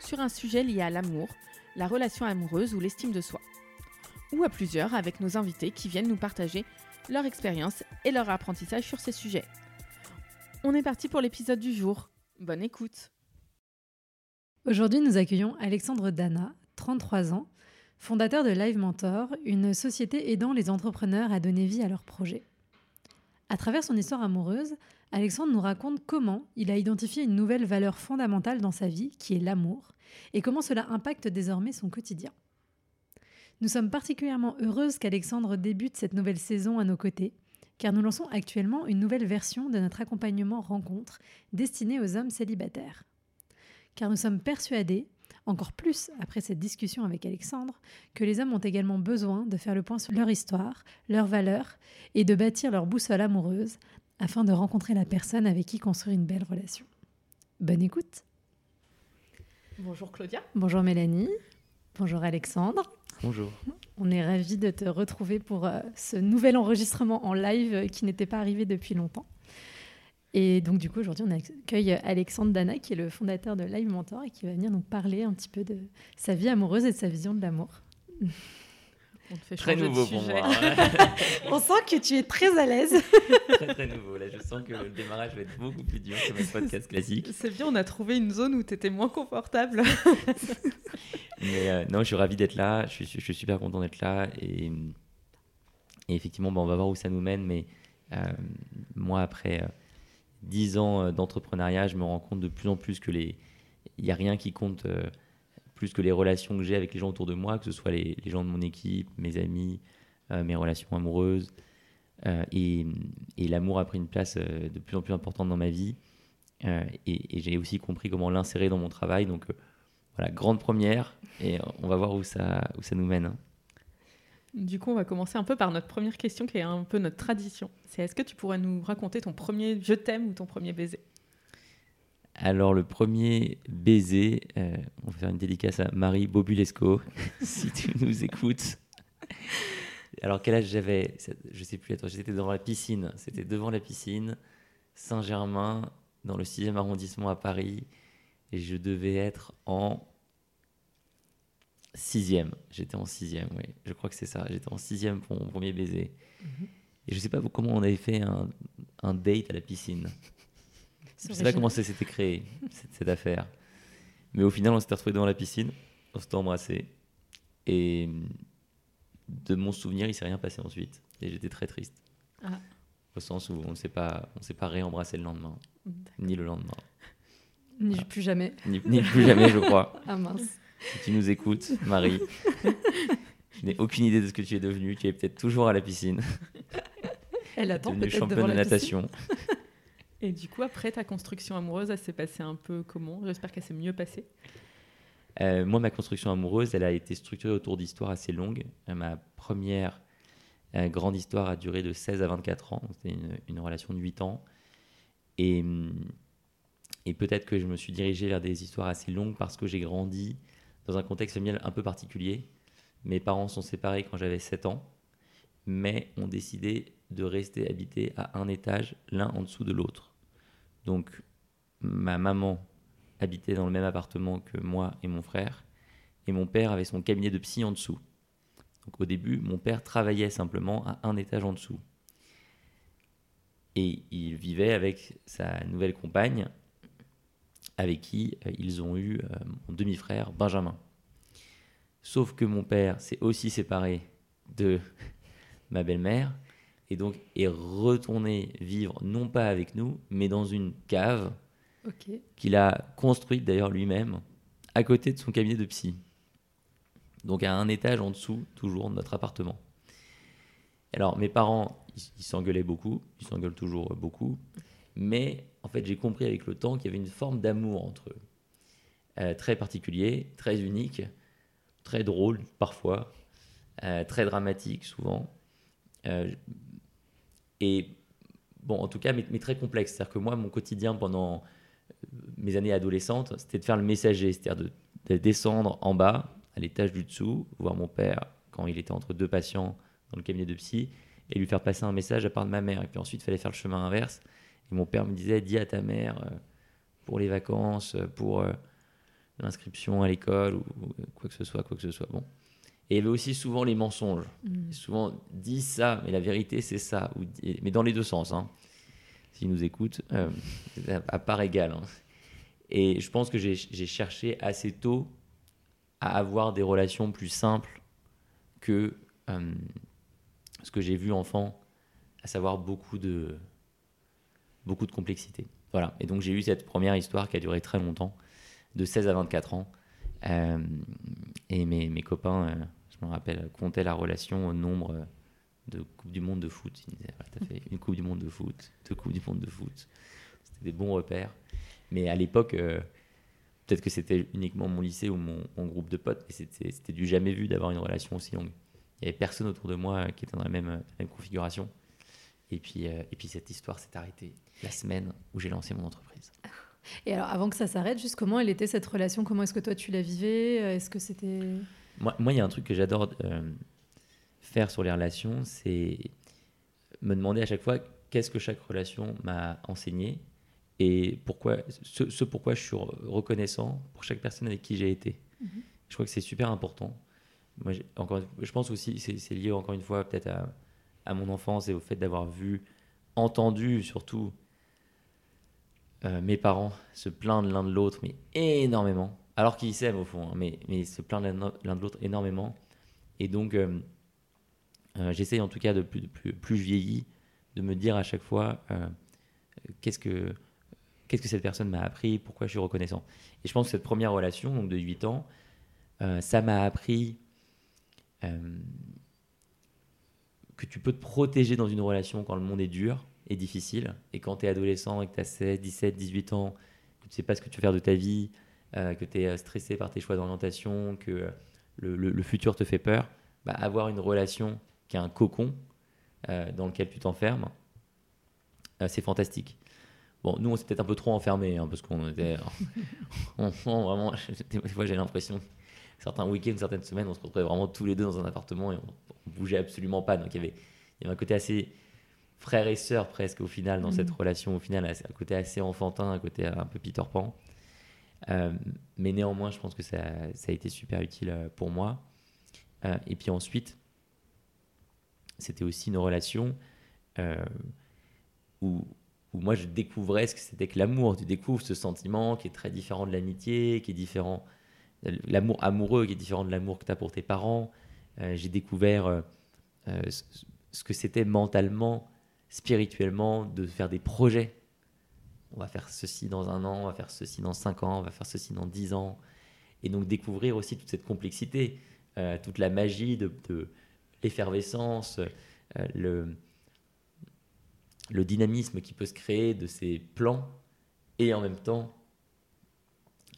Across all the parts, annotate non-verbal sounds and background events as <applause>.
sur un sujet lié à l'amour, la relation amoureuse ou l'estime de soi. Ou à plusieurs avec nos invités qui viennent nous partager leur expérience et leur apprentissage sur ces sujets. On est parti pour l'épisode du jour. Bonne écoute. Aujourd'hui, nous accueillons Alexandre Dana, 33 ans, fondateur de Live Mentor, une société aidant les entrepreneurs à donner vie à leurs projets. À travers son histoire amoureuse, Alexandre nous raconte comment il a identifié une nouvelle valeur fondamentale dans sa vie, qui est l'amour, et comment cela impacte désormais son quotidien. Nous sommes particulièrement heureuses qu'Alexandre débute cette nouvelle saison à nos côtés, car nous lançons actuellement une nouvelle version de notre accompagnement rencontre destinée aux hommes célibataires. Car nous sommes persuadés, encore plus après cette discussion avec Alexandre, que les hommes ont également besoin de faire le point sur leur histoire, leurs valeurs, et de bâtir leur boussole amoureuse afin de rencontrer la personne avec qui construire une belle relation. Bonne écoute Bonjour Claudia. Bonjour Mélanie. Bonjour Alexandre. Bonjour. On est ravis de te retrouver pour euh, ce nouvel enregistrement en live euh, qui n'était pas arrivé depuis longtemps. Et donc du coup aujourd'hui on accueille Alexandre Dana qui est le fondateur de Live Mentor et qui va venir nous parler un petit peu de sa vie amoureuse et de sa vision de l'amour. On te fait Très changer de nouveau pour moi. <laughs> On sent que tu es très à l'aise. très très nouveau. Là, je sens que le démarrage va être beaucoup plus dur que mes podcasts classiques. C'est bien, on a trouvé une zone où tu étais moins confortable. <laughs> Mais euh, non, je suis ravi d'être là. Je suis, je suis super content d'être là. Et, et effectivement, bah, on va voir où ça nous mène. Mais euh, moi, après euh, 10 ans euh, d'entrepreneuriat, je me rends compte de plus en plus que les, il n'y a rien qui compte euh, plus que les relations que j'ai avec les gens autour de moi, que ce soit les, gens de mon équipe, mes amis, euh, mes relations amoureuses. Et et l'amour a pris une place de plus en plus importante dans ma vie. Et j'ai aussi compris comment l'insérer dans mon travail. Donc voilà, grande première. Et on va voir où ça, où ça nous mène. hein. Du coup, on va commencer un peu par notre première question qui est un peu notre tradition. C'est est-ce que tu pourrais nous raconter ton premier je t'aime ou ton premier baiser? Alors, le premier baiser, euh, on va faire une dédicace à Marie Bobulesco, <laughs> si tu nous écoutes. Alors, quel âge j'avais? Je sais plus, j'étais devant la piscine. C'était devant la piscine, Saint-Germain, dans le 6e arrondissement à Paris. Et je devais être en 6e. J'étais en 6e, oui. Je crois que c'est ça. J'étais en 6e pour mon premier baiser. Et je sais pas comment on avait fait un, un date à la piscine. <laughs> Je sais pas comment ça s'était créé, cette, cette affaire. Mais au final, on s'était retrouvés devant la piscine, on s'était embrassés. Et de mon souvenir, il s'est rien passé ensuite. Et j'étais très triste. Ah. Au sens où on ne s'est pas, on s'est pas réembrassé le lendemain, ni le lendemain, Ni plus jamais. ni, ni plus jamais, je crois. <laughs> Ah mince. Si tu nous écoutes, Marie, je n'ai aucune idée de ce que tu es devenue. Tu es peut-être toujours à la piscine, Elle attend peut-être devant championne de natation. <laughs> Et du coup, après ta construction amoureuse, elle s'est passée un peu comment? J'espère qu'elle s'est mieux passée. Euh, moi, ma construction amoureuse, elle a été structurée autour d'histoires assez longues. Euh, ma première euh, grande histoire a duré de 16 à 24 ans. C'était une, une relation de 8 ans. Et, hum, et peut-être que je me suis dirigé vers des histoires assez longues parce que j'ai grandi dans un contexte familial un peu particulier. Mes parents sont séparés quand j'avais 7 ans, mais ont décidé de rester habités à un étage l'un en dessous de l'autre. Donc, ma maman habitait dans le même appartement que moi et mon frère, et mon père avait son cabinet de psy en dessous. Donc au début, mon père travaillait simplement à un étage en dessous. Et il vivait avec sa nouvelle compagne, avec qui euh, ils ont eu euh, mon demi-frère Benjamin. Sauf que mon père s'est aussi séparé de <laughs> ma belle-mère, et donc est retourné vivre non pas avec nous, mais dans une cave qu'il a construite d'ailleurs lui-même à côté de son cabinet de psy. Donc à un étage en dessous, toujours, de notre appartement. Alors mes parents, ils ils s'engueulaient beaucoup, ils s'engueulent toujours beaucoup, mais en fait j'ai compris avec le temps qu'il y avait une forme d'amour entre eux, Euh, très particulier, très unique, très drôles parfois, très dramatiques souvent. et bon, en tout cas, mais, très complexe. C'est-à-dire que moi, mon quotidien pendant mes années adolescentes, c'était de faire le messager, c'est-à-dire de, descendre en bas, à l'étage du dessous, voir mon père quand il était entre deux patients dans le cabinet de psy, et lui faire passer un message à part de ma mère. Et puis ensuite, il fallait faire le chemin inverse. Et mon père me disait, dis à ta mère euh, pour les vacances, pour euh, l'inscription à l'école, ou, quoi que ce soit, quoi que ce soit. Bon. Et il y avait aussi souvent les mensonges. Mmh. Souvent, dis ça, mais la vérité, c'est ça. Ou, mais dans les deux sens. Hein s'ils nous écoutent, euh, à part égale. Hein. Et je pense que j'ai cherché assez tôt à avoir des relations plus simples que euh, ce que j'ai vu enfant, à savoir beaucoup de, beaucoup de complexité. Voilà. Et donc j'ai eu cette première histoire qui a duré très longtemps, de 16 à 24 ans. Euh, et mes, copains, je me rappelle, comptaient la relation au nombre de Coupe du Monde de foot. Il disait, tu as fait une Coupe du Monde de foot, deux Coupes du Monde de foot. C'était des bons repères. Mais à l'époque, euh, peut-être que c'était uniquement mon lycée ou mon, groupe de potes, et c'était du jamais vu d'avoir une relation aussi longue. Il n'y avait personne autour de moi qui était dans la même, même configuration. Et puis, euh, et puis cette histoire s'est arrêtée la semaine où j'ai lancé mon entreprise. <laughs> Et alors, avant que ça s'arrête, juste comment elle était cette relation? Comment est-ce que toi tu la vivais? Est-ce que c'était moi, il y a un truc que j'adore euh, faire sur les relations, c'est me demander à chaque fois qu'est-ce que chaque relation m'a enseigné et pourquoi, ce, pourquoi je suis reconnaissant pour chaque personne avec qui j'ai été. Mhm. Je crois que c'est super important. Moi, encore, je pense aussi, c'est lié encore une fois peut-être à, à, mon enfance et au fait d'avoir vu, entendu surtout euh, mes parents se plaindre l'un de l'autre, mais énormément. Alors qu'ils s'aiment au fond, hein, mais, mais se plaindre l'un de l'autre énormément. Et donc, euh, euh, j'essaye en tout cas de plus, plus, plus vieilli de me dire à chaque fois euh, qu'est-ce que qu'est-ce que cette personne m'a appris, pourquoi je suis reconnaissant. Et je pense que cette première relation, donc de 8 ans, ça m'a appris que tu peux te protéger dans une relation quand le monde est dur et difficile, et quand tu es adolescent et que tu as 16, 17, 18 ans, que tu sais pas ce que tu veux faire de ta vie, que tu es stressé par tes choix d'orientation, que le, le, futur te fait peur, bah, avoir une relation qui est un cocon euh, dans lequel tu t'enfermes, euh, c'est fantastique. Bon, nous, on s'est peut-être un peu trop enfermés, hein, parce qu'on était. <laughs> on, vraiment, <laughs> des fois, j'ai l'impression, certains week-ends, certaines semaines, on se retrouvait vraiment tous les deux dans un appartement et on, bougeait absolument pas. Donc, il y, avait, il y avait un côté assez frère et sœur, presque, au final, dans cette mmh. relation. Au final, un côté assez enfantin, un côté un peu Peter Pan. Euh, mais néanmoins, je pense que ça, ça, a été super utile pour moi. et puis ensuite, c'était aussi une relation euh, où, où, moi je découvrais ce que c'était que l'amour. Tu découvres ce sentiment qui est très différent de l'amitié, qui est différent, l'amour amoureux qui est différent de l'amour que tu as pour tes parents. Euh, j'ai découvert euh, ce que c'était mentalement, spirituellement, de faire des projets. On va faire ceci dans un an, on va faire ceci dans cinq ans, on va faire ceci dans dix ans. Et donc découvrir aussi toute cette complexité, toute la magie de, l'effervescence, euh, le, le dynamisme qui peut se créer de ces plans et en même temps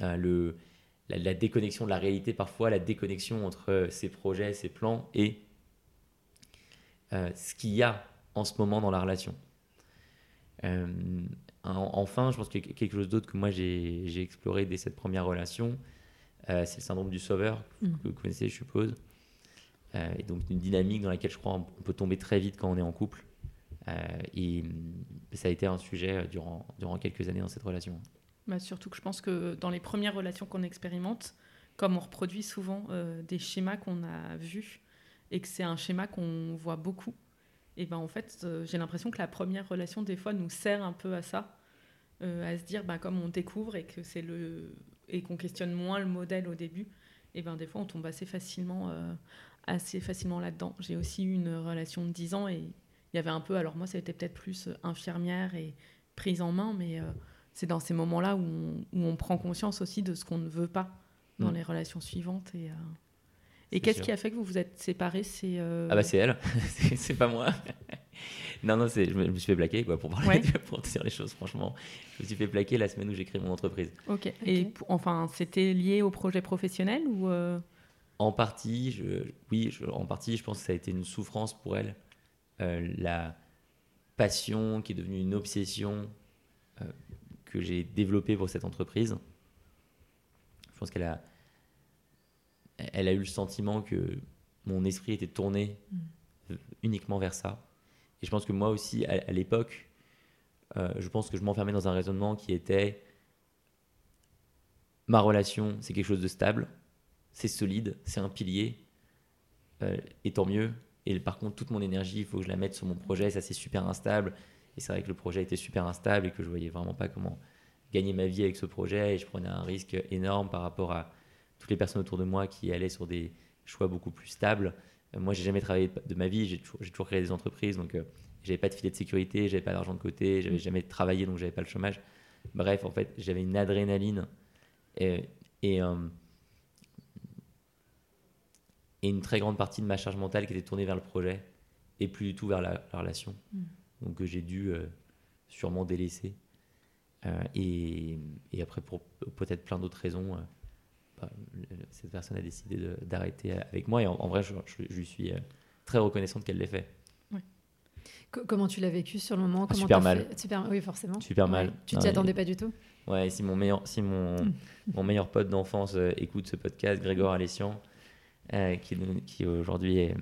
euh, le, la, déconnexion de la réalité parfois, la déconnexion entre ces projets, ces plans et euh, ce qu'il y a en ce moment dans la relation. enfin, je pense qu'il y a quelque chose d'autre que moi j'ai exploré dès cette première relation, c'est le syndrome du sauveur, mm. que vous connaissez, je suppose. Euh, et donc une dynamique dans laquelle je crois on peut tomber très vite quand on est en couple. Euh, et ça a été un sujet euh, durant, durant quelques années dans cette relation. Bah surtout que je pense que dans les premières relations qu'on expérimente, comme on reproduit souvent des schémas qu'on a vus et que c'est un schéma qu'on voit beaucoup, et ben en fait j'ai l'impression que la première relation des fois nous sert un peu à ça, à se dire bah, comme on découvre et que c'est le et qu'on questionne moins le modèle au début, et ben des fois on tombe assez facilement assez facilement là-dedans. J'ai aussi eu une relation de 10 ans et il y avait un peu, alors moi, ça a été peut-être plus euh, infirmière et prise en main, mais euh, c'est dans ces moments-là où, où on, prend conscience aussi de ce qu'on ne veut pas dans mm. les relations suivantes. Et, euh, et qu'est-ce qui a fait que vous vous êtes séparés c'est Ah bah c'est elle, <laughs> c'est pas moi. <laughs> non, non, je me, je me suis fait plaquer quoi, pour, parler, pour dire les choses, franchement. Je me suis fait plaquer la semaine où j'ai créé mon entreprise. Ok, et enfin, c'était lié au projet professionnel ou en partie, je, oui, en partie, je pense que ça a été une souffrance pour elle. Euh, la passion qui est devenue une obsession euh, que j'ai développée pour cette entreprise. Je pense qu'elle a, elle a eu le sentiment que mon esprit était tourné mm. uniquement vers ça. Et je pense que moi aussi, à, l'époque, euh, je pense que je m'enfermais dans un raisonnement qui était ma relation, c'est quelque chose de stable, c'est solide, c'est un pilier, euh, et tant mieux. Et par contre, toute mon énergie, il faut que je la mette sur mon projet, ça c'est super instable. Et c'est vrai que le projet était super instable et que je voyais vraiment pas comment gagner ma vie avec ce projet. Et je prenais un risque énorme par rapport à toutes les personnes autour de moi qui allaient sur des choix beaucoup plus stables. Euh, moi, j'ai jamais travaillé de ma vie, j'ai toujours, toujours, créé des entreprises, donc euh, j'avais pas de filet de sécurité, j'avais pas d'argent de côté, j'avais jamais travaillé, donc j'avais pas le chômage. Bref, en fait, j'avais une adrénaline et, et, euh, et, une très grande partie de ma charge mentale qui était tournée vers le projet et plus du tout vers la, relation. Mm. Donc que j'ai dû sûrement délaisser. et, et, après, pour peut-être plein d'autres raisons cette personne a décidé d'arrêter avec moi. Et en, vrai, je, lui suis euh, très reconnaissante qu'elle l'ait fait. Comment tu l'as vécu sur le moment? Ah, Super mal. Super, oui, forcément. Super mal. Tu t'y attendais pas du tout? Ouais, si mon meilleur, si mon, <laughs> mon meilleur pote d'enfance euh, écoute ce podcast, Grégoire Alessian, euh, qui, qui aujourd'hui est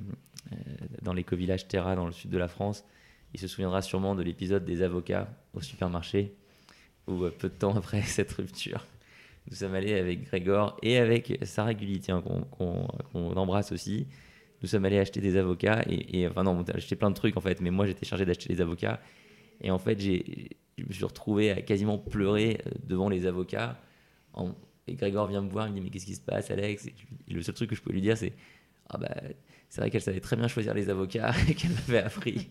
dans l'éco-village Terra dans le sud de la France, il se souviendra sûrement de l'épisode des avocats au supermarché, où peu de temps après <laughs> cette rupture, nous sommes allés avec Grégor et avec Sarah Gulli, qu'on embrasse aussi. Nous sommes allés acheter des avocats et, enfin non, on a acheté plein de trucs en fait, mais moi j'étais chargé d'acheter des avocats et en fait j'ai, je me suis retrouvé à quasiment pleurer euh, devant les avocats. et Grégor vient me voir, il me dit mais qu'est-ce qui se passe Alex? Et, le seul truc que je peux lui dire c'est ah bah c'est vrai qu'elle savait très bien choisir les avocats <laughs> et qu'elle m'avait appris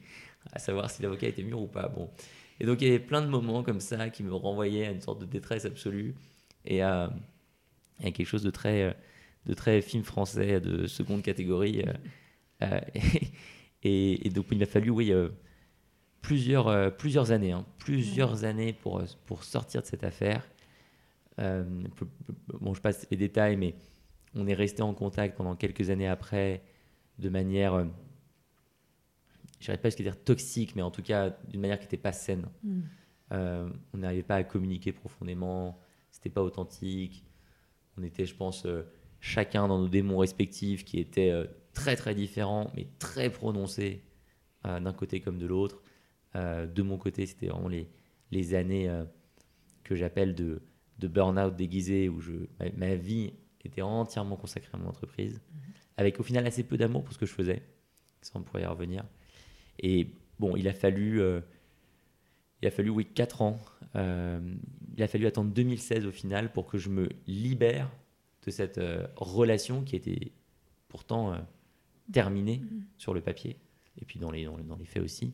à savoir si l'avocat était mûr ou pas. Bon. Et donc il y avait plein de moments comme ça qui me renvoyaient à une sorte de détresse absolue et à, quelque chose de très, de très film français de seconde catégorie. Euh, euh, <laughs> et, donc il m'a fallu, oui, euh, plusieurs, plusieurs années, hein, plusieurs années pour, pour sortir de cette affaire. bon, je passe les détails, mais on est resté en contact pendant quelques années après, de manière, je dirais pas ce dire toxique, mais en tout cas d'une manière qui n'était pas saine. Mm. on n'arrivait pas à communiquer profondément c'était pas authentique. On était, je pense, euh, chacun dans nos démons respectifs qui étaient euh, très très différents, mais très prononcés euh, d'un côté comme de l'autre. de mon côté, c'était vraiment les, les années que j'appelle de, de burn-out déguisé, où je, ma, vie était entièrement consacrée à mon entreprise, mhm. avec au final assez peu d'amour pour ce que je faisais, sans pourrait y revenir. Et bon, il a fallu, il a fallu oui, 4 ans euh, il a fallu attendre 2016 au final pour que je me libère de cette euh, relation qui était pourtant euh, terminée mm-hmm. sur le papier et puis dans les, dans les faits aussi.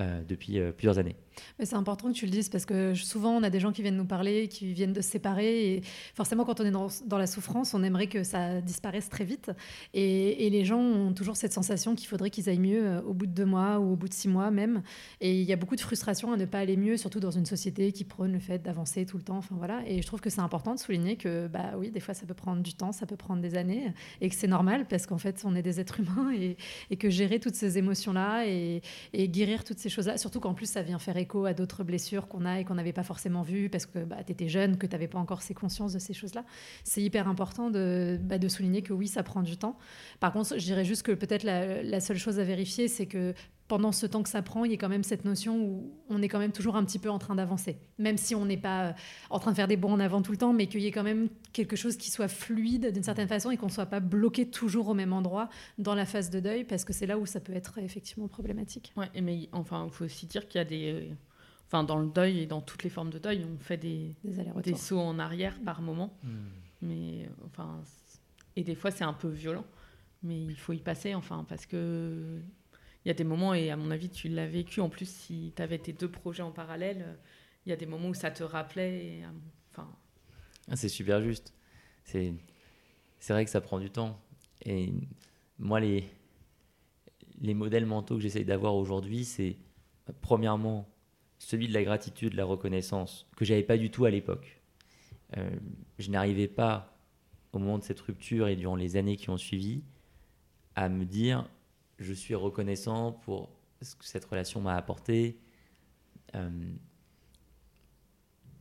Euh, depuis plusieurs années. C'est important que tu le dises parce que souvent on a des gens qui viennent nous parler, qui viennent de se séparer et forcément quand on est dans, la souffrance, on aimerait que ça disparaisse très vite et, les gens ont toujours cette sensation qu'il faudrait qu'ils aillent mieux euh, au bout de deux mois ou au bout de six mois même et il y a beaucoup de frustration à ne pas aller mieux, surtout dans une société qui prône le fait d'avancer tout le temps. Enfin voilà et je trouve que c'est important de souligner que bah oui des fois ça peut prendre du temps, ça peut prendre des années et que c'est normal parce qu'en fait on est des êtres humains et, que gérer toutes ces émotions là et, et guérir toutes ces choses-là. Surtout qu'en plus, ça vient faire écho à d'autres blessures qu'on a et qu'on n'avait pas forcément vues parce que bah, tu étais jeune, que tu n'avais pas encore ces consciences de ces choses-là. C'est hyper important de, bah, de souligner que oui, ça prend du temps. Par contre, je dirais juste que peut-être la, la seule chose à vérifier, c'est que pendant ce temps que ça prend, il y a quand même cette notion où on est quand même toujours un petit peu en train d'avancer. Même si on n'est pas euh, en train de faire des bons en avant tout le temps, mais qu'il y ait quand même quelque chose qui soit fluide d'une certaine façon et qu'on ne soit pas bloqué toujours au même endroit dans la phase de deuil, parce que c'est là où ça peut être effectivement problématique. Ouais, mais enfin, il faut aussi dire qu'il y a des. Enfin, dans le deuil et dans toutes les formes de deuil, on fait des, des, sauts en arrière par moment. Hmm. Mais enfin, et des fois, c'est un peu violent. Mais il faut y passer, enfin, parce que il y a des moments, et à mon avis, tu l'as vécu, en plus, si tu avais tes deux projets en parallèle, il y a des moments où ça te rappelait. Euh, enfin... Ah, c'est super juste. C'est, c'est vrai que ça prend du temps. Et moi, les, les modèles mentaux que j'essaye d'avoir aujourd'hui, c'est premièrement celui de la gratitude, de la reconnaissance, que j'avais pas du tout à l'époque. Euh, je n'arrivais pas au moment de cette rupture et durant les années qui ont suivi, à me dire je suis reconnaissant pour ce que cette relation m'a apporté euh,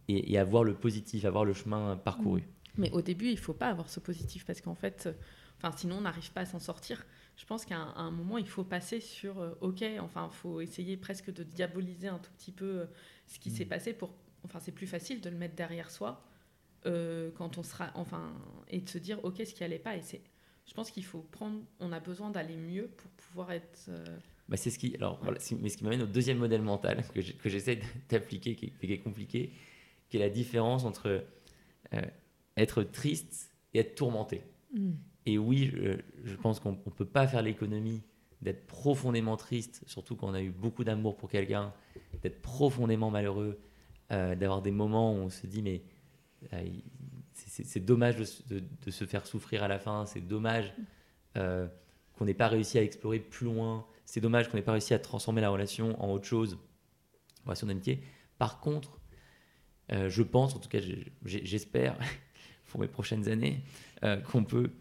et, et, à voir le positif, à voir le chemin parcouru. Mais au début, il ne faut pas avoir ce positif parce qu'en fait, enfin, sinon on n'arrive pas à s'en sortir. Je pense qu'à un, moment, il faut passer sur euh, OK, enfin, il faut essayer presque de diaboliser un tout petit peu euh, ce qui mm. s'est passé pour. Enfin, c'est plus facile de le mettre derrière soi euh, quand on sera. Enfin, et de se dire OK, ce qui allait pas. Et c'est. Je pense qu'il faut prendre. On a besoin d'aller mieux pour pouvoir être. Bah, c'est ce qui. Alors, voilà, mais ce qui m'amène au deuxième modèle mental que j'essaie d'appliquer, qui, qui, est compliqué, qui est la différence entre être triste et être tourmenté. Mm. Et oui, je, pense qu'on ne peut pas faire l'économie d'être profondément triste, surtout quand on a eu beaucoup d'amour pour quelqu'un, d'être profondément malheureux, euh, d'avoir des moments où on se dit mais euh, c'est dommage de, se faire souffrir à la fin, c'est dommage euh, qu'on n'ait pas réussi à explorer plus loin, c'est dommage qu'on n'ait pas réussi à transformer la relation en autre chose, relation d'amitié. Par contre, je pense, en tout cas j'espère <laughs> pour mes prochaines années, qu'on peut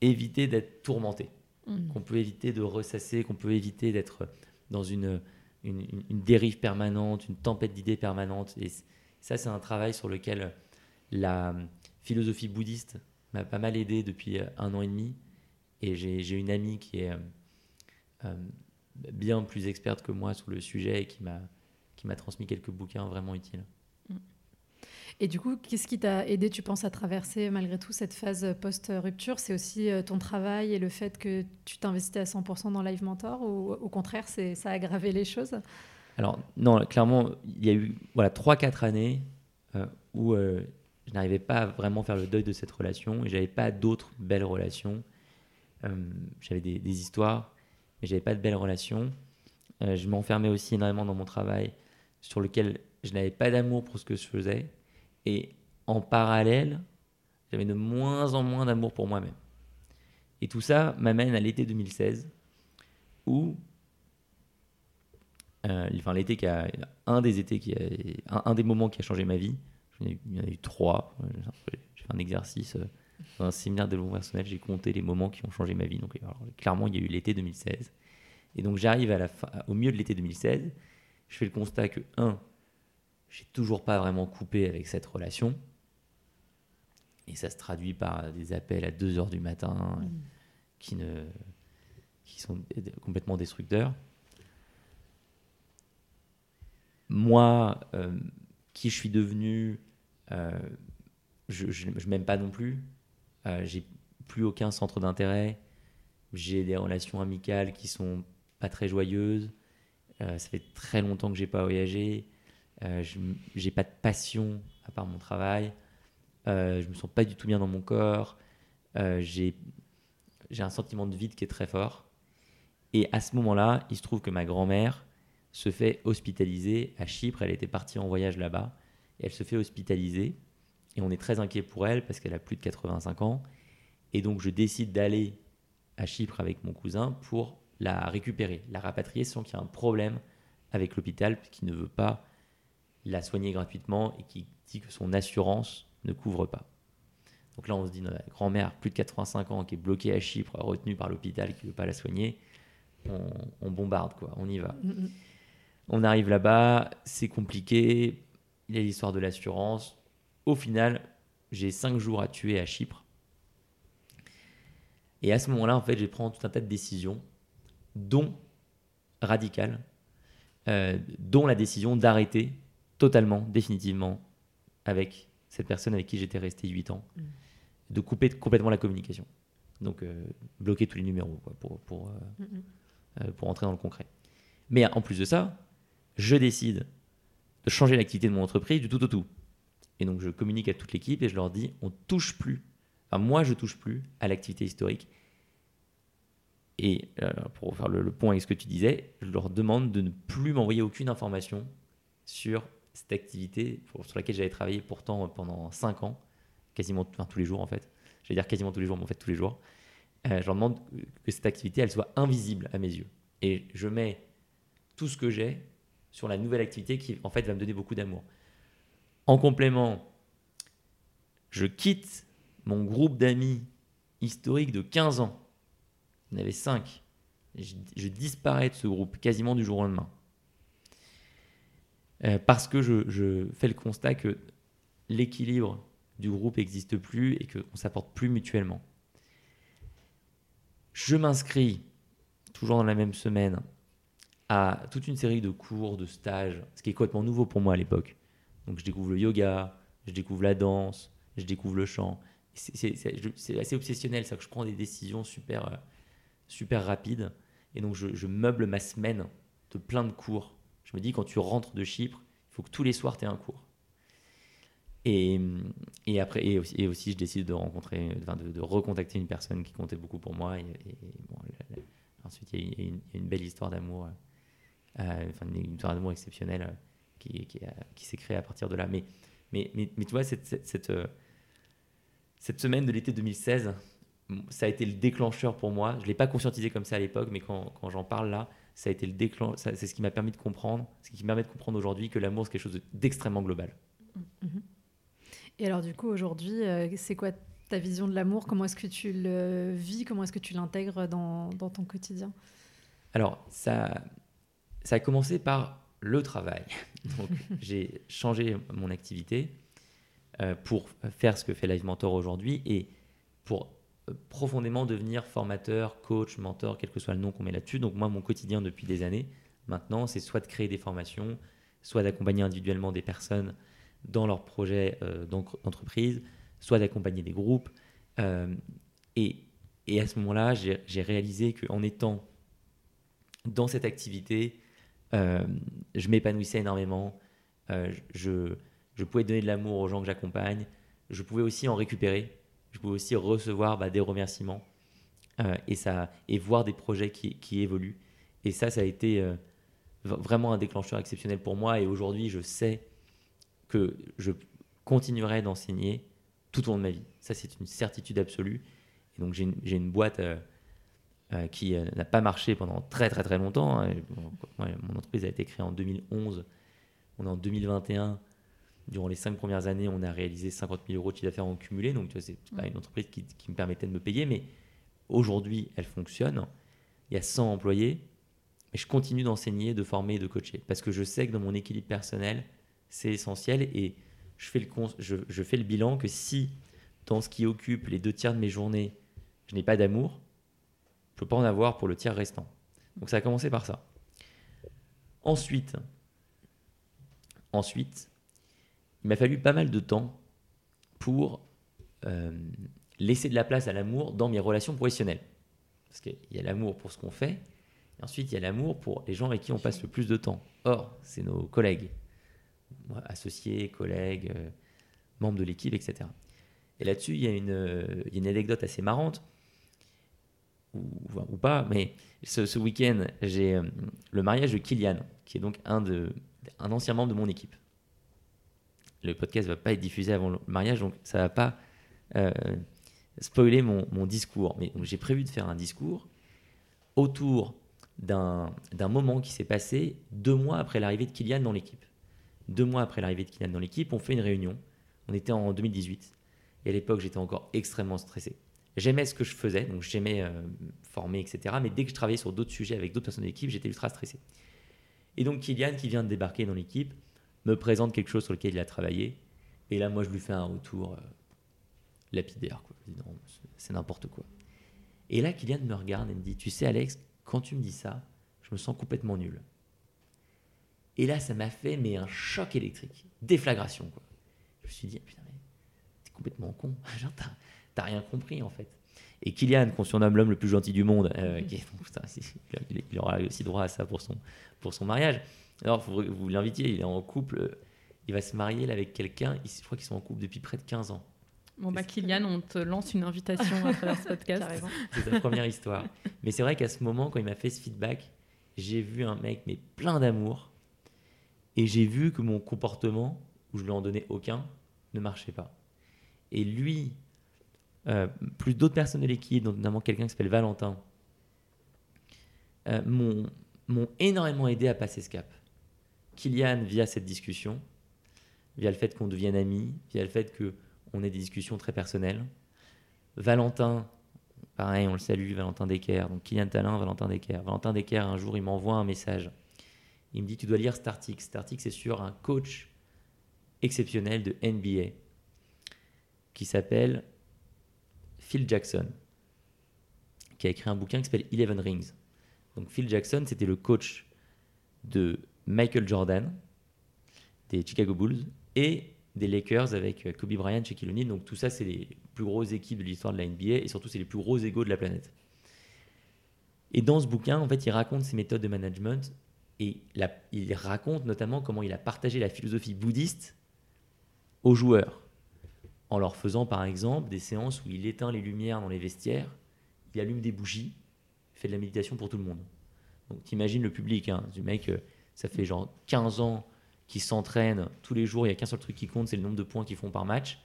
éviter d'être tourmenté, mm. qu'on peut éviter de ressasser, qu'on peut éviter d'être dans une, une, dérive permanente, une tempête d'idées permanente. Et ça, c'est un travail sur lequel la philosophie bouddhiste m'a pas mal aidé depuis un an et demi. Et j'ai une amie qui est euh, bien plus experte que moi sur le sujet et qui m'a transmis quelques bouquins vraiment utiles. Et du coup, qu'est-ce qui t'a aidé, tu penses, à traverser malgré tout cette phase post-rupture? C'est aussi euh, ton travail et le fait que tu t'investis à 100% dans Live Mentor ou au contraire, ça a aggravé les choses? Alors, non, clairement, il y a eu voilà, 3-4 années euh, où euh, je n'arrivais pas à vraiment faire le deuil de cette relation et j'avais pas d'autres belles relations. j'avais des, histoires, mais j'avais pas de belles relations. je m'enfermais aussi énormément dans mon travail sur lequel je n'avais pas d'amour pour ce que je faisais. Et en parallèle, j'avais de moins en moins d'amour pour moi-même. Et tout ça m'amène à l'été 2016, où, euh, enfin l'été qui a, un des étés qui a, un, des moments qui a changé ma vie. Il y en a eu trois. J'ai fait un exercice euh, dans un séminaire de développement personnel. J'ai compté les moments qui ont changé ma vie. Donc clairement, il y a eu l'été 2016. Et donc j'arrive à la fin, au milieu de l'été 2016. Je fais le constat que un, j'ai toujours pas vraiment coupé avec cette relation. Et ça se traduit par des appels à 2 heures du matin mm. qui, ne, qui sont complètement destructeurs. Moi, euh, qui je suis devenu, euh, je ne m'aime pas non plus. Euh, j'ai plus aucun centre d'intérêt. J'ai des relations amicales qui sont pas très joyeuses. ça fait très longtemps que j'ai pas voyagé. Euh, je n'ai pas de passion à part mon travail. Euh, je me sens pas du tout bien dans mon corps. Euh, j'ai un sentiment de vide qui est très fort. Et à ce moment-là, il se trouve que ma grand-mère se fait hospitaliser à Chypre. Elle était partie en voyage là-bas. Et elle se fait hospitaliser. Et on est très inquiet pour elle parce qu'elle a plus de 85 ans. Et donc je décide d'aller à Chypre avec mon cousin pour la récupérer, la rapatrier sans qu'il y ait un problème avec l'hôpital qui ne veut pas l'a soigné gratuitement et qui dit que son assurance ne couvre pas. Donc là, on se dit, notre grand-mère, plus de 85 ans, qui est bloquée à Chypre, retenue par l'hôpital, qui ne veut pas la soigner, on, bombarde, quoi, on y va. Mm, mm. On arrive là-bas, c'est compliqué, il y a l'histoire de l'assurance. Au final, j'ai 5 jours à tuer à Chypre. Et à ce moment-là, en fait, je prends tout un tas de décisions, dont radicales, euh, dont la décision d'arrêter totalement, définitivement, avec cette personne avec qui j'étais resté 8 ans, mm. de couper complètement la communication. Donc, euh, bloquer tous les numéros pour, pour. Euh, pour entrer dans le concret. Mais en plus de ça, je décide de changer l'activité de mon entreprise du tout au tout. Et donc, je communique à toute l'équipe et je leur dis on touche plus, enfin, moi, je touche plus à l'activité historique. Et pour faire le, point avec ce que tu disais, je leur demande de ne plus m'envoyer aucune information sur cette activité sur laquelle j'avais travaillé pourtant pendant 5 ans, quasiment tous les jours en fait. Je vais dire quasiment tous les jours, mais en fait tous les jours. Euh, je leur demande que cette activité, elle soit invisible à mes yeux. Et je mets tout ce que j'ai sur la nouvelle activité qui, en fait, va me donner beaucoup d'amour. En complément, je quitte mon groupe d'amis historique de 15 ans, il y en avait 5, je, disparais de ce groupe quasiment du jour au lendemain. Euh, parce que je, je fais le constat que l'équilibre du groupe n'existe plus et qu'on ne s'apporte plus mutuellement. Je m'inscris, toujours dans la même semaine, à toute une série de cours, de stages, ce qui est complètement nouveau pour moi à l'époque. Donc je découvre le yoga, je découvre la danse, je découvre le chant. C'est assez obsessionnel, ça que je prends des décisions super, euh, super rapides. Et donc je, meuble ma semaine de plein de cours. Je me dis, quand tu rentres de Chypre, il faut que tous les soirs tu aies un cours. Et, et après, et aussi, je décide de rencontrer, de, de recontacter une personne qui comptait beaucoup pour moi. Et, ensuite, il y, a une- belle histoire d'amour, euh, enfin, une histoire d'amour exceptionnelle euh, qui, qui, a- qui s'est créée à partir de là. Mais, mais, mais, mais tu vois, cette, cette, cette, euh, cette semaine de l'été 2016, m- ça a été le déclencheur pour moi. Je ne l'ai pas conscientisé comme ça à l'époque, mais quand, quand j'en parle là, ça a été le déclencheur. C'est ce qui m'a permis de comprendre, ce qui me permet de comprendre aujourd'hui que l'amour, c'est quelque chose de- d'extrêmement global. Et alors du coup, aujourd'hui, euh, c'est quoi ta vision de l'amour? Comment est-ce que tu le vis? Comment est-ce que tu l'intègres dans, dans ton quotidien? Alors, ça, ça a commencé par le travail. <laughs> Donc, j'ai changé mon activité euh, pour faire ce que fait Live Mentor aujourd'hui et pour euh, profondément devenir formateur, coach, mentor, quel que soit le nom qu'on met là-dessus. Donc, moi, mon quotidien depuis des années, maintenant, c'est soit de créer des formations, soit d'accompagner individuellement des personnes dans leurs projets euh, d'entre- d'entreprise, soit d'accompagner des groupes. Et, et à ce moment-là, j'ai réalisé qu'en étant dans cette activité, je m'épanouissais énormément. Euh, je, pouvais donner de l'amour aux gens que j'accompagne. Je pouvais aussi en récupérer. Je pouvais aussi recevoir bah, des remerciements euh, et, voir des projets qui, évoluent. Et ça, ça a été euh, vraiment un déclencheur exceptionnel pour moi. Et aujourd'hui, je sais que je continuerai d'enseigner tout au long de ma vie. Ça, c'est une certitude absolue. Et donc, j'ai une, boîte euh, euh, qui euh, n'a pas marché pendant très très très longtemps. hein. Et bon, ouais, mon entreprise a été créée en 2011. On est en 2021. Durant les cinq premières années, on a réalisé 50 000 euros de chiffre d'affaires en cumulé. Donc, tu vois, c'est pas une entreprise qui, qui me permettait de me payer. Mais aujourd'hui, elle fonctionne. Il y a 100 employés. Mais je continue d'enseigner, de former et de coacher. Parce que je sais que dans mon équilibre personnel, c'est essentiel. Et je fais, le cons- je, je fais le bilan que si, dans ce qui occupe les deux tiers de mes journées, je n'ai pas d'amour, je peux pas en avoir pour le tiers restant. Donc ça a commencé par ça. Ensuite, ensuite, il m'a fallu pas mal de temps pour euh, laisser de la place à l'amour dans mes relations professionnelles. Parce qu'il y a l'amour pour ce qu'on fait, et ensuite il y a l'amour pour les gens avec qui on passe le plus de temps. Or, c'est nos collègues, associés, collègues, euh, membres de l'équipe, etc. Et là-dessus, euh, il y a une anecdote assez marrante ou, pas, mais ce, week-end, j'ai euh, le mariage de Kylian, qui est donc un, de, un ancien membre de mon équipe. Le podcast ne va pas être diffusé avant le mariage, donc ça ne va pas euh, spoiler mon, discours. Mais j'ai prévu de faire un discours autour d'un moment qui s'est passé deux mois après l'arrivée de Kylian dans l'équipe. Deux mois après l'arrivée de Kylian dans l'équipe, on fait une réunion. On était en 2018. Et à l'époque, j'étais encore extrêmement stressé. J'aimais ce que je faisais, donc j'aimais euh, former, etc. Mais dès que je travaillais sur d'autres sujets avec d'autres personnes de l'équipe, j'étais ultra stressé. Et donc Kylian, qui vient de débarquer dans l'équipe, me présente quelque chose sur lequel il a travaillé. Et là, moi, je lui fais un retour euh, lapidaire. Quoi. Je dis, non, c'est- n'importe quoi. Et là, Kylian me regarde et me dit, tu sais, Alex, quand tu me dis ça, je me sens complètement nul. Et là, ça m'a fait mais un choc électrique, déflagration. Je me suis dit, putain, mais t'es complètement con. <laughs> Genre, t'as- rien compris en fait. Et Kylian, qu'on surnomme l'homme le plus gentil du monde, euh, qui est- putain, c'est- il, il aura aussi droit à ça pour son, pour son mariage. Alors, que vous l'invitiez, il est en couple, il va se marier là, avec quelqu'un, je crois qu'ils sont en couple depuis près de 15 ans. Bon, bah, Kylian, on te lance une invitation à travers ce <laughs> podcast. C'est sa première histoire. Mais c'est vrai qu'à ce moment, quand il m'a fait ce feedback, j'ai vu un mec mais plein d'amour et j'ai vu que mon comportement, où je lui en donnais aucun, ne marchait pas. Et lui, plus d'autres personnes de l'équipe, notamment quelqu'un qui s'appelle Valentin, euh, m'ont énormément aidé à passer ce cap. Kylian, via cette discussion, via le fait qu'on devienne amis, via le fait qu'on ait des discussions très personnelles, Valentin, pareil, on le salue, Valentin Decker. Donc Kylian Talin, Valentin Decker. Valentin Decker, un jour, il m'envoie un message. Il me dit Tu dois lire Startix. Startix, c'est sur un coach exceptionnel de NBA qui s'appelle Phil Jackson, qui a écrit un bouquin qui s'appelle Eleven Rings. Donc Phil Jackson, c'était le coach de Michael Jordan, des Chicago Bulls, et des Lakers avec Kobe Bryant, Shaquille O'Neal. Donc tout ça, c'est les plus grosses équipes de l'histoire de la NBA, et surtout, c'est les plus gros égaux de la planète. Et dans ce bouquin, en fait, il raconte ses méthodes de management, et il raconte notamment comment il a partagé la philosophie bouddhiste aux joueurs, en leur faisant par exemple des séances où il éteint les lumières dans les vestiaires, il allume des bougies, fait de la méditation pour tout le monde. Donc t'imagines le public, hein, du mec, euh, ça fait genre 15 ans qu'il s'entraîne tous les jours, il n'y a qu'un seul truc qui compte, c'est le nombre de points qu'ils font par match.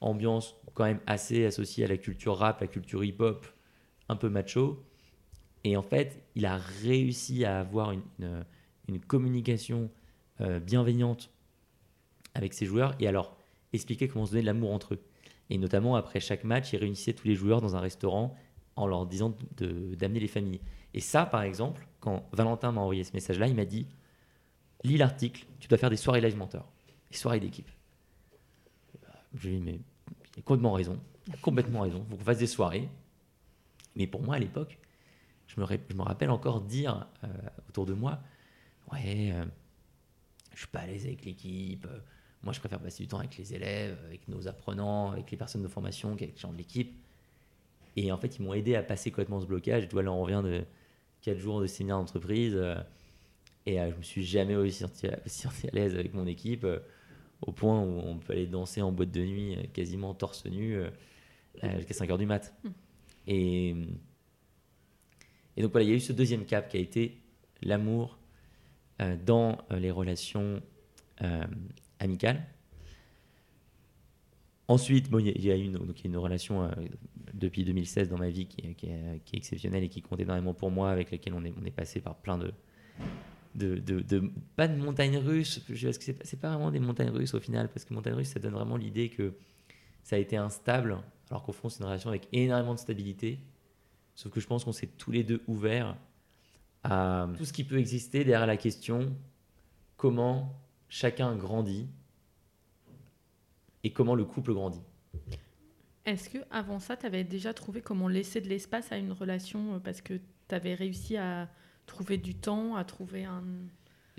Ambiance quand même assez associée à la culture rap, la culture hip-hop, un peu macho. Et en fait, il a réussi à avoir une, une, communication euh, bienveillante avec ses joueurs et alors expliquer comment se donner de l'amour entre eux. Et notamment après chaque match, il réunissait tous les joueurs dans un restaurant en leur disant d'amener les familles. Et ça, par exemple, quand Valentin m'a envoyé ce message-là, il m'a dit lis l'article, tu dois faire des soirées live mentor, des soirées d'équipe. Je lui ai dit mais il a complètement raison, il a complètement raison, il faut qu'on fasse des soirées. Mais pour moi, à l'époque, je me, je me rappelle encore dire euh, autour de moi ouais, euh, je suis pas à l'aise avec l'équipe. Euh, moi, je préfère passer du temps avec les élèves, avec nos apprenants, avec les personnes de formation, avec les gens de l'équipe. Et en fait, ils m'ont aidé à passer complètement ce blocage. Et toi, là, on revient de 4 jours de séminaire d'entreprise. Euh, et euh, je me suis jamais <laughs> aussi senti, à l'aise avec mon équipe, euh, au point où on peut aller danser en boîte de nuit quasiment torse nu jusqu'à 5 heures du mat. Hmm. Et, et donc voilà, il y a eu ce deuxième cap qui a été l'amour dans les relations amicales. Ensuite, il y, a une, une relation euh, depuis 2016 dans ma vie qui, est, exceptionnelle et qui compte énormément pour moi, avec laquelle on est, passé par plein de, Pas de montagnes russes, parce que c'est pas vraiment des montagnes russes au final, parce que montagnes russes, ça donne vraiment l'idée que ça a été instable, alors qu'au fond, c'est une relation avec énormément de stabilité. Sauf que je pense qu'on s'est tous les deux ouverts à tout ce qui peut exister derrière la question comment chacun grandit et comment le couple grandit. Est-ce que avant ça, tu avais déjà trouvé comment laisser de l'espace à une relation euh, parce que tu avais réussi à trouver du temps, à trouver un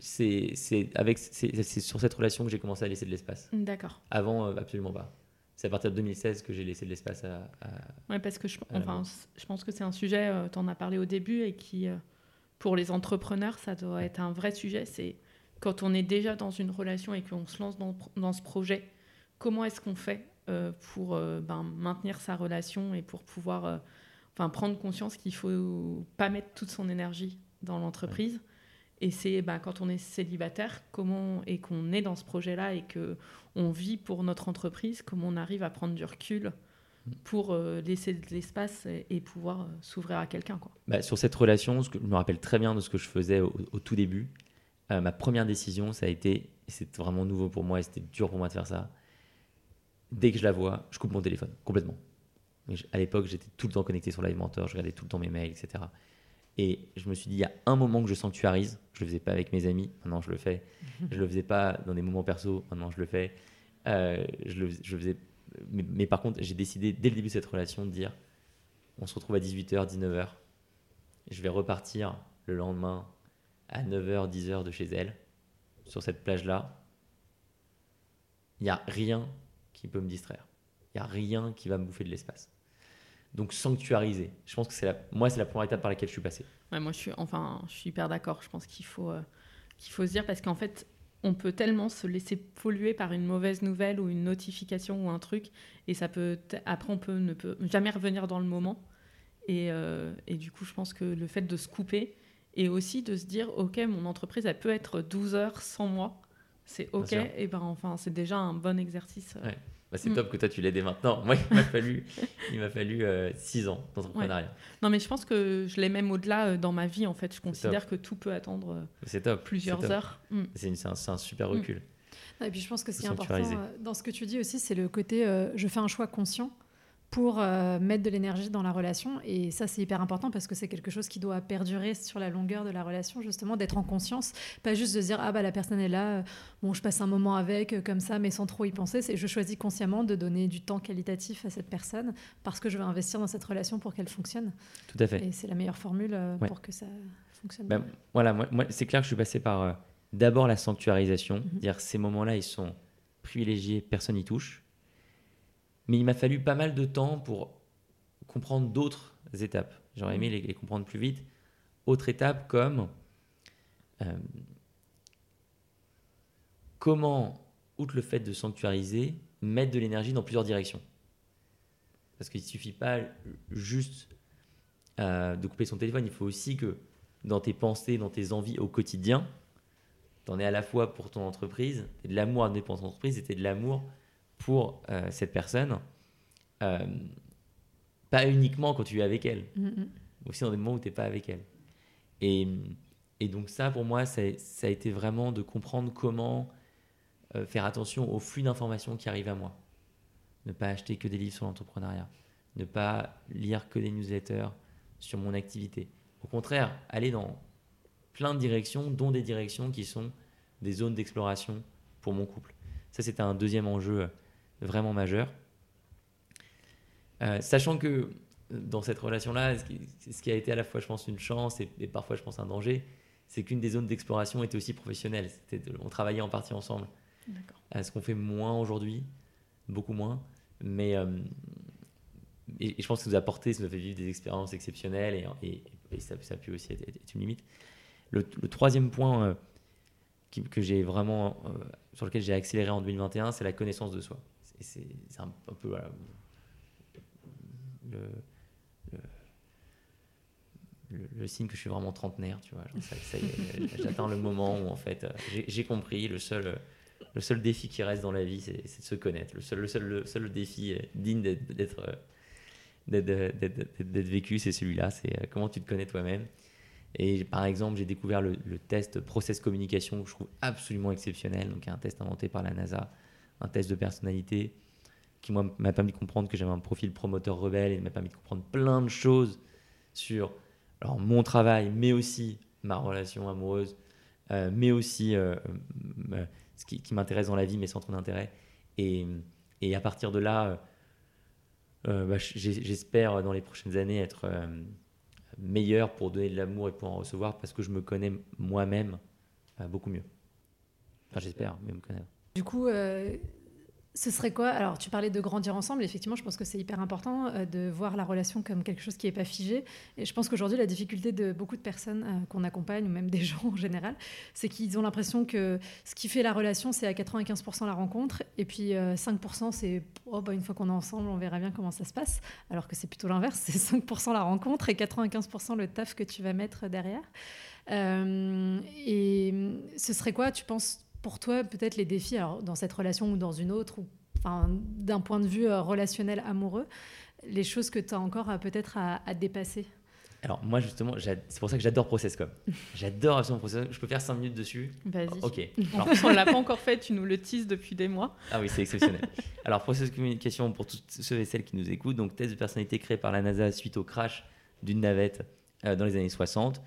c'est avec c'est sur cette relation que j'ai commencé à laisser de l'espace. D'accord. Avant euh, absolument pas. C'est à partir de 2016 que j'ai laissé de l'espace à, Oui, parce que je, enfin, je pense que c'est un sujet, euh, tu en as parlé au début, et qui, pour les entrepreneurs, ça doit être un vrai sujet. C'est quand on est déjà dans une relation et qu'on se lance dans, dans ce projet, comment est-ce qu'on fait euh, pour euh, ben, maintenir sa relation et pour pouvoir euh, enfin, prendre conscience qu'il faut pas mettre toute son énergie dans l'entreprise? Et c'est ben, quand on est célibataire, comment et qu'on est dans ce projet-là et que on vit pour notre entreprise, comment on arrive à prendre du recul mm. pour laisser de l'espace et, pouvoir s'ouvrir à quelqu'un. Bah, sur cette relation, ce que, je me rappelle très bien de ce que je faisais au, au tout début. Ma première décision, ça a été, et c'est vraiment nouveau pour moi et c'était dur pour moi de faire ça, dès que je la vois, je coupe mon téléphone complètement. à l'époque, j'étais tout le temps connecté sur Live Mentor, je regardais tout le temps mes mails, etc. Et je me suis dit, il y a un moment que je sanctuarise. Je le faisais pas avec mes amis, maintenant je le fais. <laughs> je le faisais pas dans des moments perso, maintenant je le fais. Euh, je, le, faisais, mais, par contre, j'ai décidé dès le début de cette relation de dire, on se retrouve à 18h, 19h. Je vais repartir le lendemain à 9h, 10h de chez elle, sur cette plage-là. Il n'y a rien qui peut me distraire. Il n'y a rien qui va me bouffer de l'espace. Donc sanctuariser. Je pense que c'est la, moi c'est la première étape par laquelle je suis passé. Ouais, moi je suis, enfin, je suis hyper d'accord. Je pense qu'il faut, euh, qu'il faut se dire parce qu'en fait, on peut tellement se laisser polluer par une mauvaise nouvelle ou une notification ou un truc, et ça peut, après on peut ne peut jamais revenir dans le moment. Et, euh, et, du coup, je pense que le fait de se couper et aussi de se dire, ok, mon entreprise, elle peut être 12 heures sans moi c'est ok, et ben enfin c'est déjà un bon exercice. Euh. Bah, c'est mm. top que toi tu l'aies dès maintenant. Moi il m'a fallu, il m'a fallu 6 euh, ans d'entrepreneuriat. Non mais je pense que je l'ai même au-delà euh, dans ma vie en fait. Je considère que tout peut attendre top. plusieurs heures. Mm. C'est un, super mm. recul. Et puis je pense que ce qui est important dans ce que tu dis aussi, c'est le côté je fais un choix conscient pour euh, mettre de l'énergie dans la relation. Et ça, c'est hyper important parce que c'est quelque chose qui doit perdurer sur la longueur de la relation, justement, d'être en conscience. Pas juste de se dire, ah bah la personne est là, euh, bon, je passe un moment avec, euh, comme ça, mais sans trop y penser. C'est je choisis consciemment de donner du temps qualitatif à cette personne parce que je veux investir dans cette relation pour qu'elle fonctionne. Tout à fait. Et c'est la meilleure formule pour que ça fonctionne. Ben, voilà, moi, moi c'est clair que je suis passé par d'abord la sanctuarisation, mm-hmm. dire ces moments-là, ils sont privilégiés, personne n'y touche mais il m'a fallu pas mal de temps pour comprendre d'autres étapes. J'aurais aimé les, comprendre plus vite. Autre étape comme euh, comment, outre le fait de sanctuariser, mettre de l'énergie dans plusieurs directions. Parce qu'il ne suffit pas juste euh, de couper son téléphone, il faut aussi que dans tes pensées, dans tes envies au quotidien, tu en es à la fois pour ton entreprise, et de l'amour à ton entreprise, et de l'amour pour euh, cette personne, euh, pas uniquement quand tu es avec elle, mm, mm. aussi dans des moments où tu n'es pas avec elle. Et, et, donc ça, pour moi, ça, ça, a été vraiment de comprendre comment euh, faire attention aux flux d'informations qui arrivent à moi. Ne pas acheter que des livres sur l'entrepreneuriat, ne pas lire que des newsletters sur mon activité. Au contraire, aller dans plein de directions, dont des directions qui sont des zones d'exploration pour mon couple. Ça, c'était un deuxième enjeu vraiment majeur. Euh, sachant que euh, dans cette relation-là, ce, qui a été à la fois, je pense, une chance et, parfois, je pense, un danger, c'est qu'une des zones d'exploration était aussi professionnelle. on travaillait en partie ensemble. Euh, ce qu'on fait moins aujourd'hui, beaucoup moins. Mais et, je pense que ça nous a apporté, ça nous a fait vivre des expériences exceptionnelles et, ça, ça, a pu aussi être, une limite. Le, troisième point que j'ai vraiment, sur lequel j'ai accéléré en 2021, c'est la connaissance de soi et c'est un, peu le, signe que je suis vraiment trentenaire, tu vois. <laughs> J'atteins le moment où en fait j'ai compris le seul, le seul défi qui reste dans la vie, c'est de se connaître. Le seul, le seul, le seul défi digne d'être d'être vécu, c'est celui-là. C'est euh, comment tu te connais toi-même. Et par exemple, j'ai découvert le, le, test Process Communication que je trouve absolument exceptionnel. Donc, un test inventé par la NASA un test de personnalité qui m'a permis de comprendre que j'avais un profil promoteur rebelle et m'a permis de comprendre plein de choses sur alors, mon travail, mais aussi ma relation amoureuse, euh, mais aussi euh, euh, ce qui, m'intéresse dans la vie, mes centres d'intérêt. Et, et, à partir de là, bah, j'espère dans les prochaines années être meilleur pour donner de l'amour et pour en recevoir parce que je me connais moi-même beaucoup mieux. Enfin, j'espère, mais me connaître. Du coup, euh, ce serait quoi? Alors, tu parlais de grandir ensemble. Effectivement, je pense que c'est hyper important euh, de voir la relation comme quelque chose qui n'est pas figé. Et je pense qu'aujourd'hui, la difficulté de beaucoup de personnes euh, qu'on accompagne, ou même des <laughs> gens en général, c'est qu'ils ont l'impression que ce qui fait la relation, c'est à 95% la rencontre. Et puis 5%, c'est oh, bah, une fois qu'on est ensemble, on verra bien comment ça se passe. Alors que c'est plutôt l'inverse. C'est 5% la rencontre et 95% le taf que tu vas mettre derrière. et ce serait quoi, tu penses pour toi, peut-être les défis alors, dans cette relation ou dans une autre, ou enfin, d'un point de vue euh, relationnel amoureux, les choses que tu as encore peut-être à, dépasser? Alors moi justement, c'est pour ça que j'adore Processcom. <laughs> J'adore Processcom. Je peux faire 5 minutes dessus? Vas-y. Ok. <laughs> Alors, on l'a pas encore fait, tu nous le teases depuis des mois. Ah oui, c'est exceptionnel. Alors Process Communication pour tous ceux et celles qui nous écoutent, donc test de personnalité créé par la NASA suite au crash d'une navette euh, dans les années 60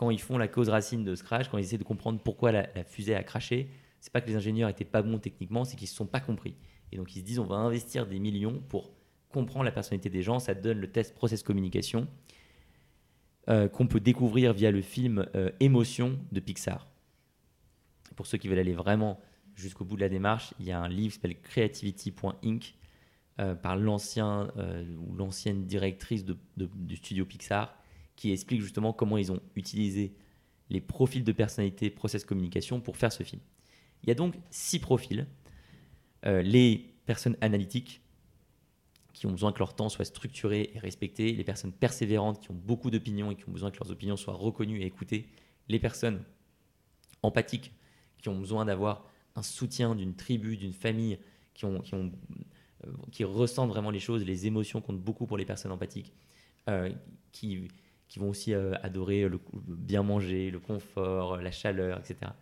quand ils font la cause racine de ce crash, quand ils essaient de comprendre pourquoi la, fusée a craché, c'est pas que les ingénieurs étaient pas bons techniquement, c'est qu'ils se sont pas compris. Et donc ils se disent on va investir des millions pour comprendre la personnalité des gens. Ça donne le test process communication euh, qu'on peut découvrir via le film euh, Émotion de Pixar. Pour ceux qui veulent aller vraiment jusqu'au bout de la démarche, il y a un livre qui s'appelle Creativity.inc euh, par l'ancien ou l'ancienne directrice du studio Pixar qui explique justement comment ils ont utilisé les profils de personnalité, process communication pour faire ce film. Il y a donc six profils. Euh, les personnes analytiques, qui ont besoin que leur temps soit structuré et respecté, les personnes persévérantes qui ont beaucoup d'opinions et qui ont besoin que leurs opinions soient reconnues et écoutées, les personnes empathiques qui ont besoin d'avoir un soutien d'une tribu, d'une famille, qui, euh, ressentent vraiment les choses, les émotions comptent beaucoup pour les personnes empathiques, euh, qui, qui vont aussi euh, adorer le bien manger, le confort, la chaleur, etc.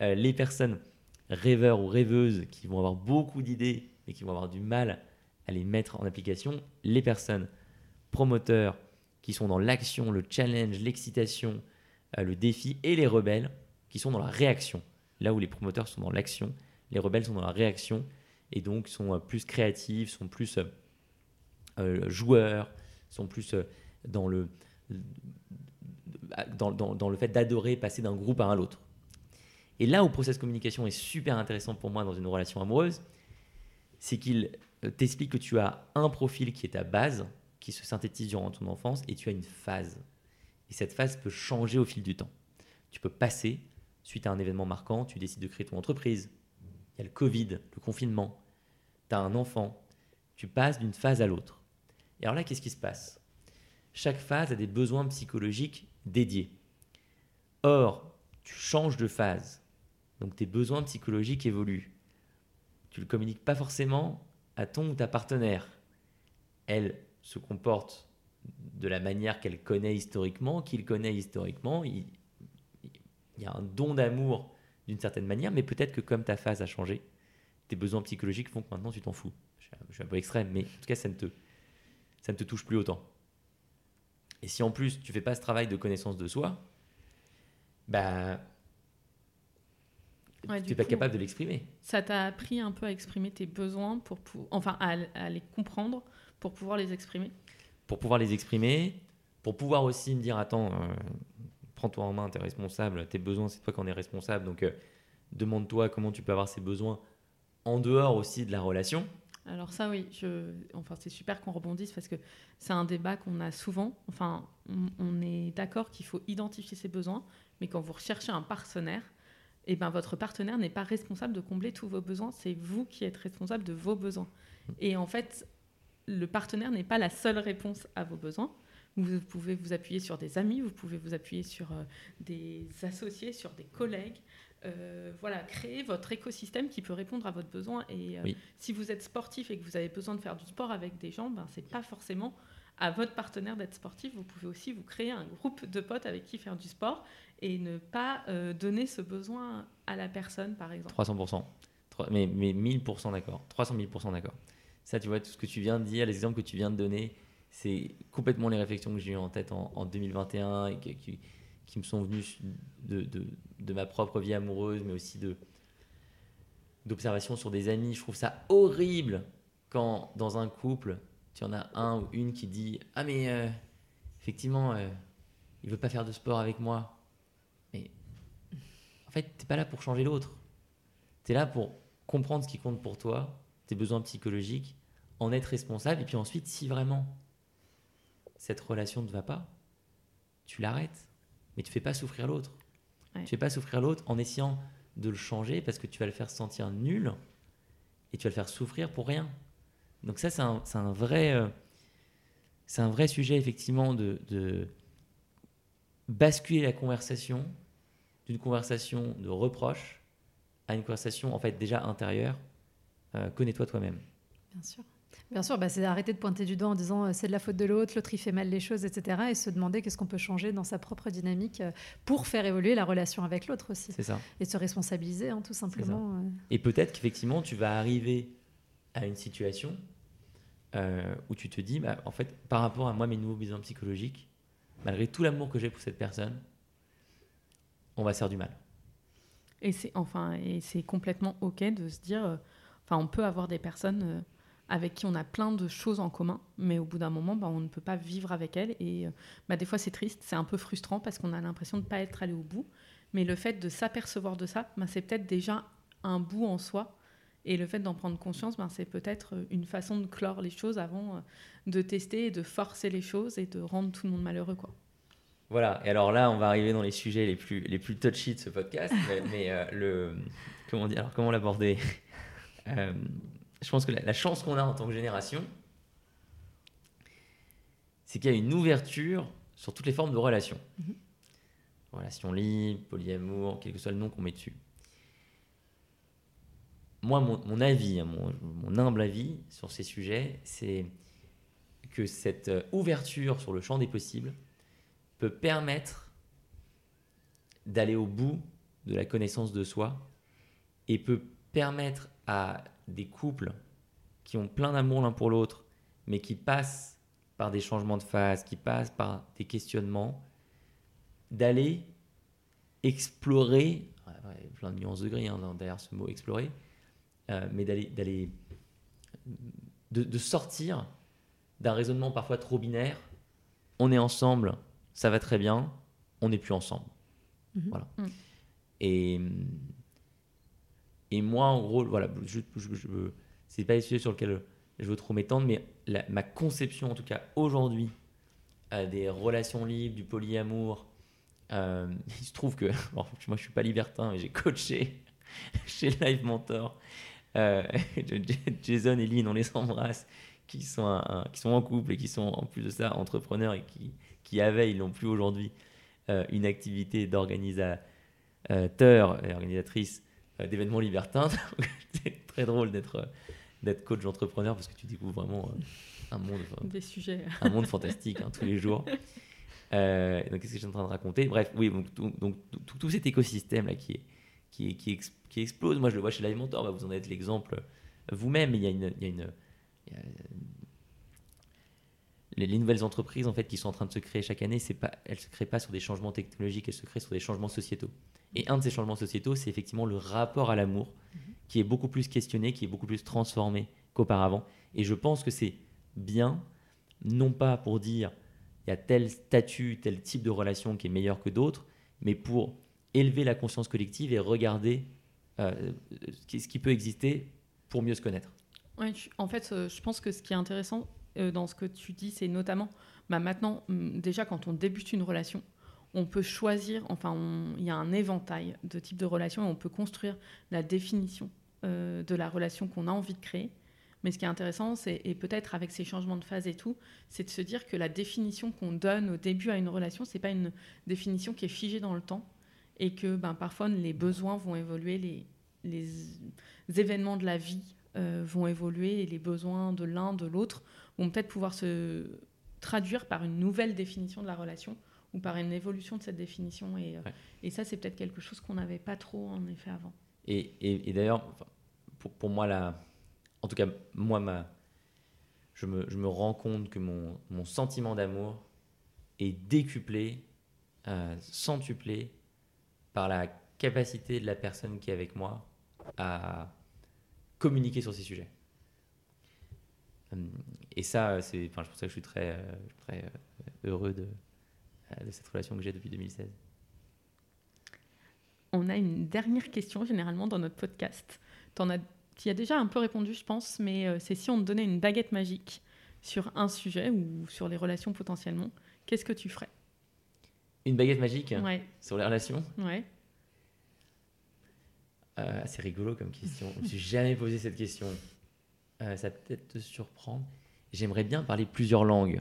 Euh, les personnes rêveurs ou rêveuses qui vont avoir beaucoup d'idées mais qui vont avoir du mal à les mettre en application. Les personnes promoteurs qui sont dans l'action, le challenge, l'excitation, euh, le défi, et les rebelles qui sont dans la réaction. Là où les promoteurs sont dans l'action, les rebelles sont dans la réaction et donc sont plus créatifs, sont plus joueurs, sont plus dans le, dans, le fait d'adorer passer d'un groupe à un autre. Et là où process communication est super intéressant pour moi dans une relation amoureuse, c'est qu'il t'explique que tu as un profil qui est ta base, qui se synthétise durant ton enfance, et tu as une phase. Et cette phase peut changer au fil du temps. Tu peux passer, suite à un événement marquant, tu décides de créer ton entreprise. Il y a le Covid, le confinement. Tu as un enfant. Tu passes d'une phase à l'autre. Et alors là, qu'est-ce qui se passe? Chaque phase a des besoins psychologiques dédiés. Or, tu changes de phase. Donc tes besoins psychologiques évoluent. Tu ne le communiques pas forcément à ton ou ta partenaire. Elle se comporte de la manière qu'elle connaît historiquement, qu'il connaît historiquement. Il, y a un don d'amour d'une certaine manière, mais peut-être que comme ta phase a changé, tes besoins psychologiques font que maintenant tu t'en fous. Je suis un peu extrême, mais en tout cas, ça ne te, touche plus autant. Et si en plus tu fais pas ce travail de connaissance de soi, bah tu n'es pas capable de l'exprimer. Ça t'a appris un peu à exprimer tes besoins, pour, enfin à, les comprendre pour pouvoir les exprimer? Pour pouvoir les exprimer, pour pouvoir aussi me dire attends, euh, prends-toi en main, tu es responsable, tes besoins, c'est toi qui en es responsable, donc euh, demande-toi comment tu peux avoir ces besoins en dehors aussi de la relation. Alors ça oui, je... enfin, c'est super qu'on rebondisse parce que c'est un débat qu'on a souvent. Enfin, on est d'accord qu'il faut identifier ses besoins, mais quand vous recherchez un partenaire, eh ben, votre partenaire n'est pas responsable de combler tous vos besoins, c'est vous qui êtes responsable de vos besoins. Et en fait, le partenaire n'est pas la seule réponse à vos besoins. Vous pouvez vous appuyer sur des amis, vous pouvez vous appuyer sur euh, des associés, sur des collègues. Euh, voilà, créer votre écosystème qui peut répondre à votre besoin. Et euh, si vous êtes sportif et que vous avez besoin de faire du sport avec des gens, ben, ce n'est pas forcément à votre partenaire d'être sportif. Vous pouvez aussi vous créer un groupe de potes avec qui faire du sport et ne pas euh, donner ce besoin à la personne, par exemple. 300%. Mais, mais 1000% d'accord. 300 000% d'accord. Ça, tu vois, tout ce que tu viens de dire, les exemples que tu viens de donner, c'est complètement les réflexions que j'ai eues en tête en, 2021 et qui, qui, me sont venues de, de, ma propre vie amoureuse, mais aussi de d'observation sur des amis. Je trouve ça horrible quand dans un couple, tu en as un ou une qui dit Ah, mais euh, effectivement, euh, il veut pas faire de sport avec moi fait, tu n'es pas là pour changer l'autre. Tu es là pour comprendre ce qui compte pour toi, tes besoins psychologiques, en être responsable. Et puis ensuite, si vraiment cette relation ne va pas, tu l'arrêtes. Mais tu ne fais pas souffrir l'autre. Tu ne fais pas souffrir l'autre en essayant de le changer parce que tu vas le faire sentir nul et tu vas le faire souffrir pour rien. Donc ça, c'est un, vrai... Euh, c'est un vrai sujet, effectivement, de, de basculer la conversation d'une conversation de reproche à une conversation en fait déjà intérieure. Euh, connais-toi toi-même. Bien sûr. Bien sûr, bah, c'est arrêter de pointer du doigt en disant euh, c'est de la faute de l'autre, l'autre il fait mal les choses, etc. Et se demander qu'est-ce qu'on peut changer dans sa propre dynamique euh, pour faire évoluer la relation avec l'autre aussi. C'est ça. Et se responsabiliser, hein, tout simplement. Et peut-être qu'effectivement, tu vas arriver à une situation où tu te dis, bah, en fait, par rapport à moi, mes nouveaux besoins psychologiques, malgré tout l'amour que j'ai pour cette personne, on va se faire du mal. Et c'est enfin, et c'est complètement ok de se dire, euh, enfin, on peut avoir des personnes euh, avec qui on a plein de choses en commun, mais au bout d'un moment, bah, on ne peut pas vivre avec elles. Et euh, bah, des fois, c'est triste, c'est un peu frustrant parce qu'on a l'impression de ne pas être allé au bout. Mais le fait de s'apercevoir de ça, bah, c'est peut-être déjà un bout en soi. Et le fait d'en prendre conscience, c'est peut-être une façon de clore les choses avant de tester et de forcer les choses et de rendre tout le monde malheureux. Quoi. Voilà, et alors là, on va arriver dans les sujets les plus, les plus touchy de ce podcast, mais, euh, le, comment comment l'aborder? Euh, Je pense que la, chance qu'on a en tant que génération, c'est qu'il y a une ouverture sur toutes les formes de relations. Mm-hmm. Relations libres, polyamour, quel que soit le nom qu'on met dessus. Moi, mon, avis, hein, mon, mon, humble avis sur ces sujets, c'est que cette euh, ouverture sur le champ des possibles, peut permettre d'aller au bout de la connaissance de soi et peut permettre à des couples qui ont plein d'amour l'un pour l'autre, mais qui passent par des changements de phase, qui passent par des questionnements, d'aller explorer, plein de nuances de gris hein, derrière ce mot explorer, euh, mais d'aller, d'aller de, de sortir d'un raisonnement parfois trop binaire. On est ensemble, ça va très bien, on n'est plus ensemble. Mhm. Voilà. Mhm. Et, et moi, en gros, voilà, je, c'est pas les sujets sur lesquels je veux trop m'étendre, mais ma conception, en tout cas aujourd'hui, euh, des relations libres, du polyamour, euh, <laughs> il se trouve que, <laughs> bon, moi je suis pas libertin, mais j'ai coaché <laughs> chez Live Mentor euh, Jason et Lynn, on les embrasse, qui sont, qui sont en couple et qui sont en plus de ça entrepreneurs et qui, qui avaient, ils n'ont plus aujourd'hui, euh, une activité d'organisateur et organisatrice d'événements libertins. <laughs> C'est très drôle d'être d'être coach entrepreneur parce que tu découvres vraiment euh, un monde, Des sujets. un monde fantastique hein, tous les jours. Euh, donc, qu'est-ce que je suis en train de raconter? Bref, oui, donc, tout, donc, tout, tout cet écosystème là qui, est, qui, est- qui, ex- qui explose. Moi, je le vois chez Live Mentor, bah, vous en êtes l'exemple vous-même. Il y a une. il y a une- il y a- les, les nouvelles entreprises en fait qui sont en train de se créer chaque année, c'est pas, elles se créent pas sur des changements technologiques, elles se créent sur des changements sociétaux. Et un de ces changements sociétaux, c'est effectivement le rapport à l'amour, qui est beaucoup plus questionné, qui est beaucoup plus transformé qu'auparavant. Et je pense que c'est bien, non pas pour dire il y a tel statut, tel type de relation qui est meilleur que d'autres, mais pour élever la conscience collective et regarder euh, ce qui- peut exister pour mieux se connaître. Ouais, en fait, euh, je pense que ce qui est intéressant euh, dans ce que tu dis, c'est notamment, bah, maintenant, déjà quand on débute une relation, on peut choisir, enfin, il y a un éventail de types de relations et on peut construire la définition euh, de la relation qu'on a envie de créer. Mais ce qui est intéressant, c'est, et peut-être avec ces changements de phase et tout, c'est de se dire que la définition qu'on donne au début à une relation, c'est pas une définition qui est figée dans le temps et que ben, parfois les besoins vont évoluer, les, les événements de la vie euh, vont évoluer et les besoins de l'un, de l'autre vont peut-être pouvoir se traduire par une nouvelle définition de la relation ou par une évolution de cette définition. Et, euh, Ouais. et ça, c'est peut-être quelque chose qu'on n'avait pas trop en effet avant. Et, et- et d'ailleurs, pour, pour moi, la, en tout cas, moi, ma, je, me, je me rends compte que mon, mon sentiment d'amour est décuplé, euh, centuplé par la capacité de la personne qui est avec moi à communiquer sur ces sujets. Hum, Et ça, c'est enfin, pour ça que je suis très, euh, très euh, heureux de, euh, de cette relation que j'ai depuis 2016. On a une dernière question généralement dans notre podcast. T'en as, tu y as déjà un peu répondu, je pense, mais euh, c'est si on te donnait une baguette magique sur un sujet ou sur les relations potentiellement, qu'est-ce que tu ferais? Une baguette magique? Ouais, sur les relations? Ouais. Euh, c'est rigolo comme question. Je me suis jamais posé cette question. Euh, ça peut-être te surprendre. J'aimerais bien parler plusieurs langues.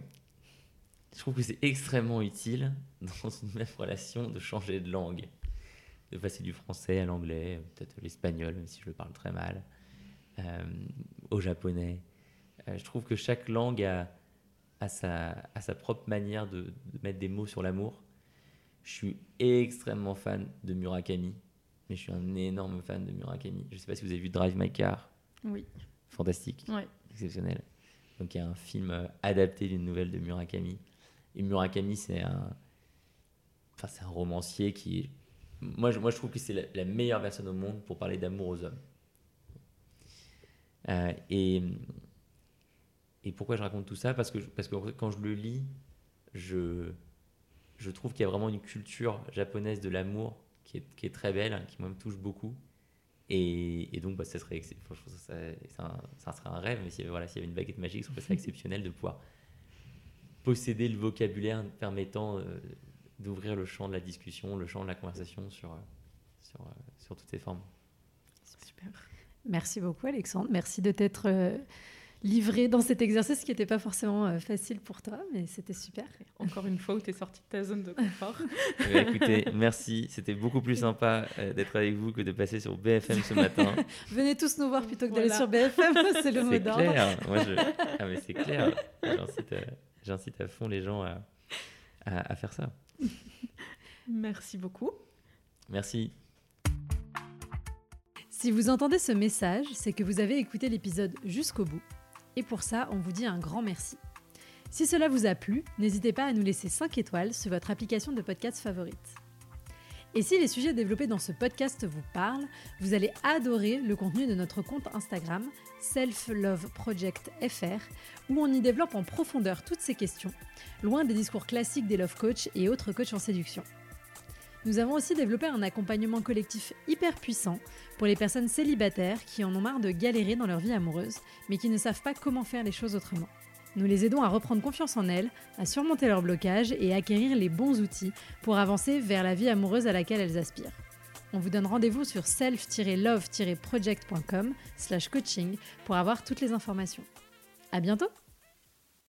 Je trouve que c'est extrêmement utile dans une même relation de changer de langue. De passer du français à l'anglais, peut-être l'espagnol, même si je le parle très mal, euh, au japonais. Euh, je trouve que chaque langue a, a sa, a sa propre manière de, de mettre des mots sur l'amour. Je suis extrêmement fan de Murakami mais je suis un énorme fan de Murakami. Je ne sais pas si vous avez vu Drive My Car, Oui, fantastique, ouais. exceptionnel. Donc il y a un film euh, adapté d'une nouvelle de Murakami. Et Murakami, c'est un, enfin, c'est un romancier qui. Moi je, moi, je trouve que c'est la, la meilleure personne au monde pour parler d'amour aux hommes. Euh, et, et pourquoi je raconte tout ça? Parce que, parce que quand je le lis, je, je trouve qu'il y a vraiment une culture japonaise de l'amour qui est, qui est très belle, qui moi me touche beaucoup. Et, et donc, bah, ça, serait, ça, ça, ça- serait un rêve, mais avait, voilà, s'il y avait une baguette magique, je trouve ça exceptionnel de pouvoir posséder le vocabulaire permettant euh, d'ouvrir le champ de la discussion, le champ de la conversation sur, euh, sur, euh, sur toutes ces formes. Super. Merci beaucoup Alexandre. Merci de t'être livré dans cet exercice qui n'était pas forcément facile pour toi, mais c'était super. Encore une fois où tu es sorti de ta zone de confort. <laughs> Eh écoutez, merci. C'était beaucoup plus sympa d'être avec vous que de passer sur BFM ce matin. <laughs> Venez tous nous voir plutôt que d'aller sur BFM, <laughs> c'est le mot C'est d'ordre. clair. Moi, je... Ah, mais c'est clair. J'incite à... j'incite à fond les gens à, à- à faire ça. <laughs> Merci beaucoup. Merci. Si Si vous entendez ce message, c'est que vous avez écouté l'épisode jusqu'au bout. Et pour ça, on vous dit un grand merci. Si cela vous a plu, n'hésitez pas à nous laisser 5 étoiles sur votre application de podcast favorite. Et si les sujets développés dans ce podcast vous parlent, vous allez adorer le contenu de notre compte Instagram Self où on y développe en profondeur toutes ces questions, loin des discours classiques des love coach et autres coachs en séduction. Nous avons aussi développé un accompagnement collectif hyper puissant pour les personnes célibataires qui en ont marre de galérer dans leur vie amoureuse, mais qui ne savent pas comment faire les choses autrement. Nous les aidons à reprendre confiance en elles, à surmonter leurs blocages et à acquérir les bons outils pour avancer vers la vie amoureuse à laquelle elles aspirent. On vous donne rendez-vous sur self-love-project.com slash coaching pour avoir toutes les informations. À bientôt